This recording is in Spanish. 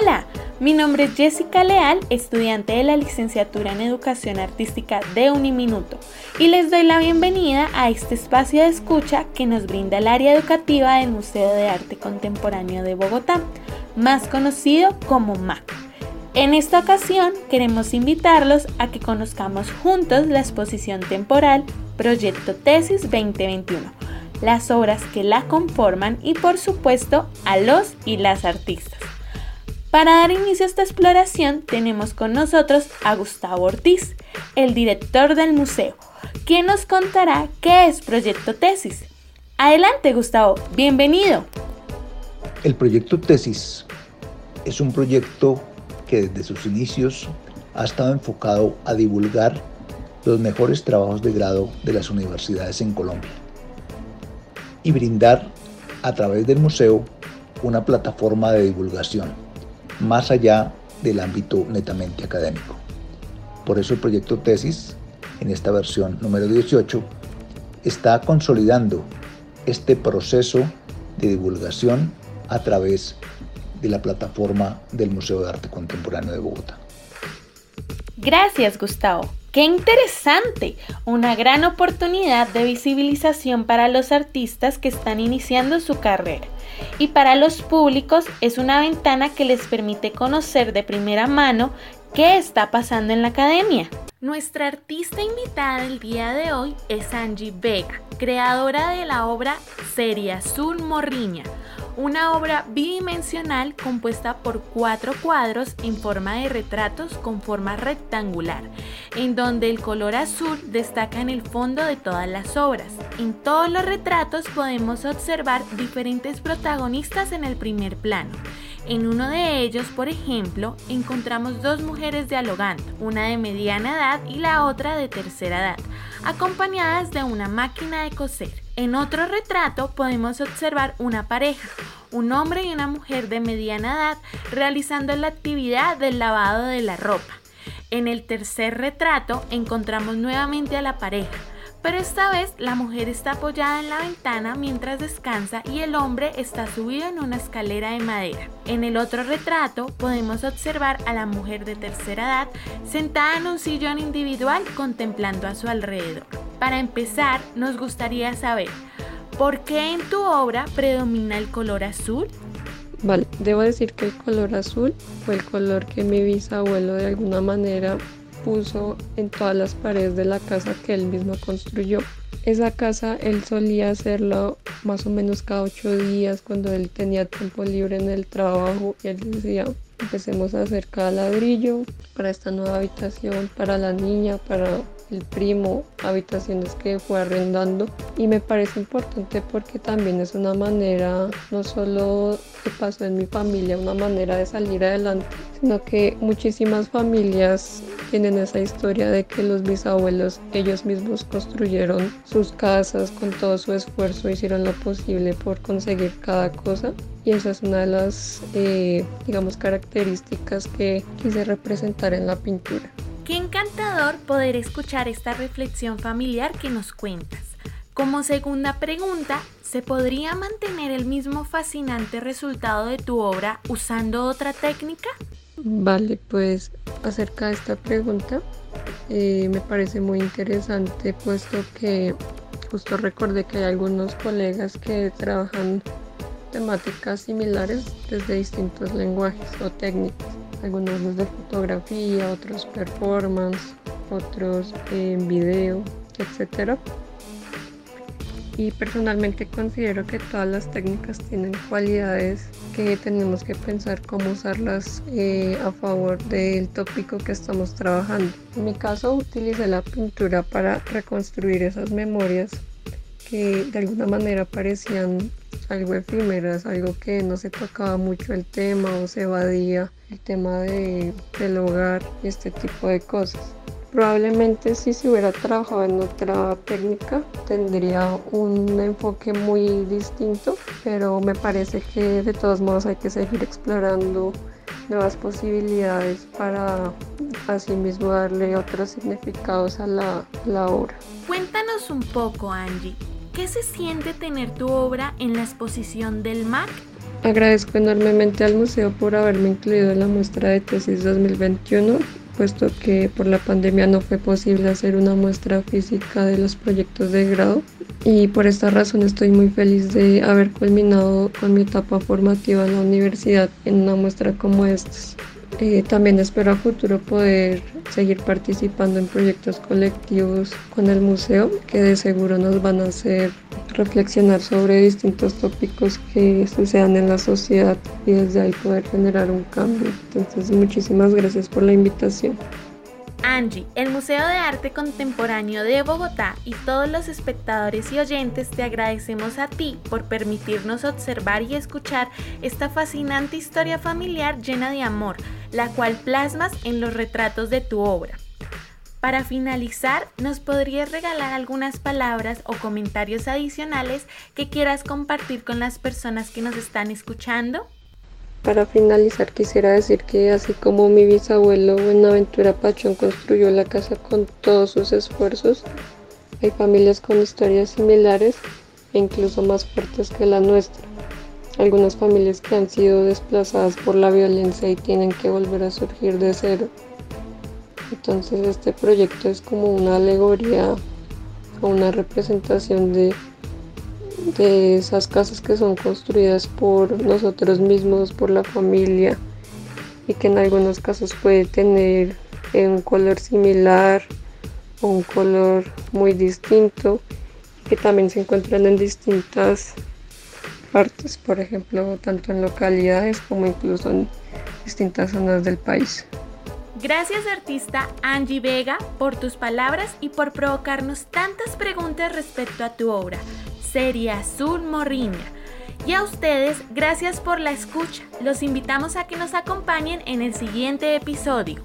Hola, mi nombre es Jessica Leal, estudiante de la licenciatura en Educación Artística de Uniminuto, y les doy la bienvenida a este espacio de escucha que nos brinda el área educativa del Museo de Arte Contemporáneo de Bogotá, más conocido como MAC. En esta ocasión queremos invitarlos a que conozcamos juntos la exposición temporal Proyecto Tesis 2021, las obras que la conforman y por supuesto a los y las artistas. Para dar inicio a esta exploración tenemos con nosotros a Gustavo Ortiz, el director del museo, quien nos contará qué es Proyecto Tesis. Adelante Gustavo, bienvenido. El Proyecto Tesis es un proyecto que desde sus inicios ha estado enfocado a divulgar los mejores trabajos de grado de las universidades en Colombia y brindar a través del museo una plataforma de divulgación más allá del ámbito netamente académico. Por eso el proyecto tesis, en esta versión número 18, está consolidando este proceso de divulgación a través de la plataforma del Museo de Arte Contemporáneo de Bogotá. Gracias, Gustavo. ¡Qué interesante! Una gran oportunidad de visibilización para los artistas que están iniciando su carrera y para los públicos es una ventana que les permite conocer de primera mano qué está pasando en la academia. Nuestra artista invitada el día de hoy es Angie Vega, creadora de la obra Serie Azul Morriña, una obra bidimensional compuesta por cuatro cuadros en forma de retratos con forma rectangular, en donde el color azul destaca en el fondo de todas las obras. En todos los retratos podemos observar diferentes protagonistas en el primer plano. En uno de ellos, por ejemplo, encontramos dos mujeres dialogando, una de mediana edad y la otra de tercera edad, acompañadas de una máquina de coser. En otro retrato podemos observar una pareja, un hombre y una mujer de mediana edad realizando la actividad del lavado de la ropa. En el tercer retrato encontramos nuevamente a la pareja, pero esta vez la mujer está apoyada en la ventana mientras descansa y el hombre está subido en una escalera de madera. En el otro retrato podemos observar a la mujer de tercera edad sentada en un sillón individual contemplando a su alrededor. Para empezar, nos gustaría saber, ¿por qué en tu obra predomina el color azul? Vale, debo decir que el color azul fue el color que mi bisabuelo de alguna manera puso en todas las paredes de la casa que él mismo construyó. Esa casa él solía hacerlo más o menos cada ocho días cuando él tenía tiempo libre en el trabajo y él decía empecemos a hacer cada ladrillo para esta nueva habitación, para la niña, para el primo, habitaciones que fue arrendando y me parece importante porque también es una manera, no solo que pasó en mi familia, una manera de salir adelante, sino que muchísimas familias tienen esa historia de que los bisabuelos ellos mismos construyeron sus casas con todo su esfuerzo, hicieron lo posible por conseguir cada cosa y esa es una de las, eh, digamos, características que quise representar en la pintura. Qué encantador poder escuchar esta reflexión familiar que nos cuentas. Como segunda pregunta, ¿se podría mantener el mismo fascinante resultado de tu obra usando otra técnica? Vale, pues acerca de esta pregunta eh, me parece muy interesante puesto que justo recordé que hay algunos colegas que trabajan temáticas similares desde distintos lenguajes o técnicas algunos desde fotografía, otros performance, otros en video, etc. Y personalmente considero que todas las técnicas tienen cualidades que tenemos que pensar cómo usarlas eh, a favor del tópico que estamos trabajando. En mi caso utilicé la pintura para reconstruir esas memorias que de alguna manera parecían algo efímeras, algo que no se tocaba mucho el tema o se evadía el tema de, del hogar y este tipo de cosas. Probablemente si se hubiera trabajado en otra técnica tendría un enfoque muy distinto, pero me parece que de todos modos hay que seguir explorando nuevas posibilidades para asimismo darle otros significados a la, la obra. Cuéntanos un poco, Angie, ¿Qué se siente tener tu obra en la exposición del MAC? Agradezco enormemente al museo por haberme incluido en la muestra de tesis 2021, puesto que por la pandemia no fue posible hacer una muestra física de los proyectos de grado y por esta razón estoy muy feliz de haber culminado con mi etapa formativa en la universidad en una muestra como esta. Eh, también espero a futuro poder seguir participando en proyectos colectivos con el museo que de seguro nos van a hacer reflexionar sobre distintos tópicos que sucedan en la sociedad y desde ahí poder generar un cambio. Entonces muchísimas gracias por la invitación. Angie, el Museo de Arte Contemporáneo de Bogotá y todos los espectadores y oyentes te agradecemos a ti por permitirnos observar y escuchar esta fascinante historia familiar llena de amor, la cual plasmas en los retratos de tu obra. Para finalizar, ¿nos podrías regalar algunas palabras o comentarios adicionales que quieras compartir con las personas que nos están escuchando? Para finalizar quisiera decir que así como mi bisabuelo Buenaventura Pachón construyó la casa con todos sus esfuerzos, hay familias con historias similares e incluso más fuertes que la nuestra. Algunas familias que han sido desplazadas por la violencia y tienen que volver a surgir de cero. Entonces este proyecto es como una alegoría o una representación de de esas casas que son construidas por nosotros mismos, por la familia y que en algunos casos puede tener un color similar o un color muy distinto que también se encuentran en distintas partes, por ejemplo, tanto en localidades como incluso en distintas zonas del país. Gracias artista Angie Vega por tus palabras y por provocarnos tantas preguntas respecto a tu obra. Seria Azul Morriña. Y a ustedes, gracias por la escucha. Los invitamos a que nos acompañen en el siguiente episodio.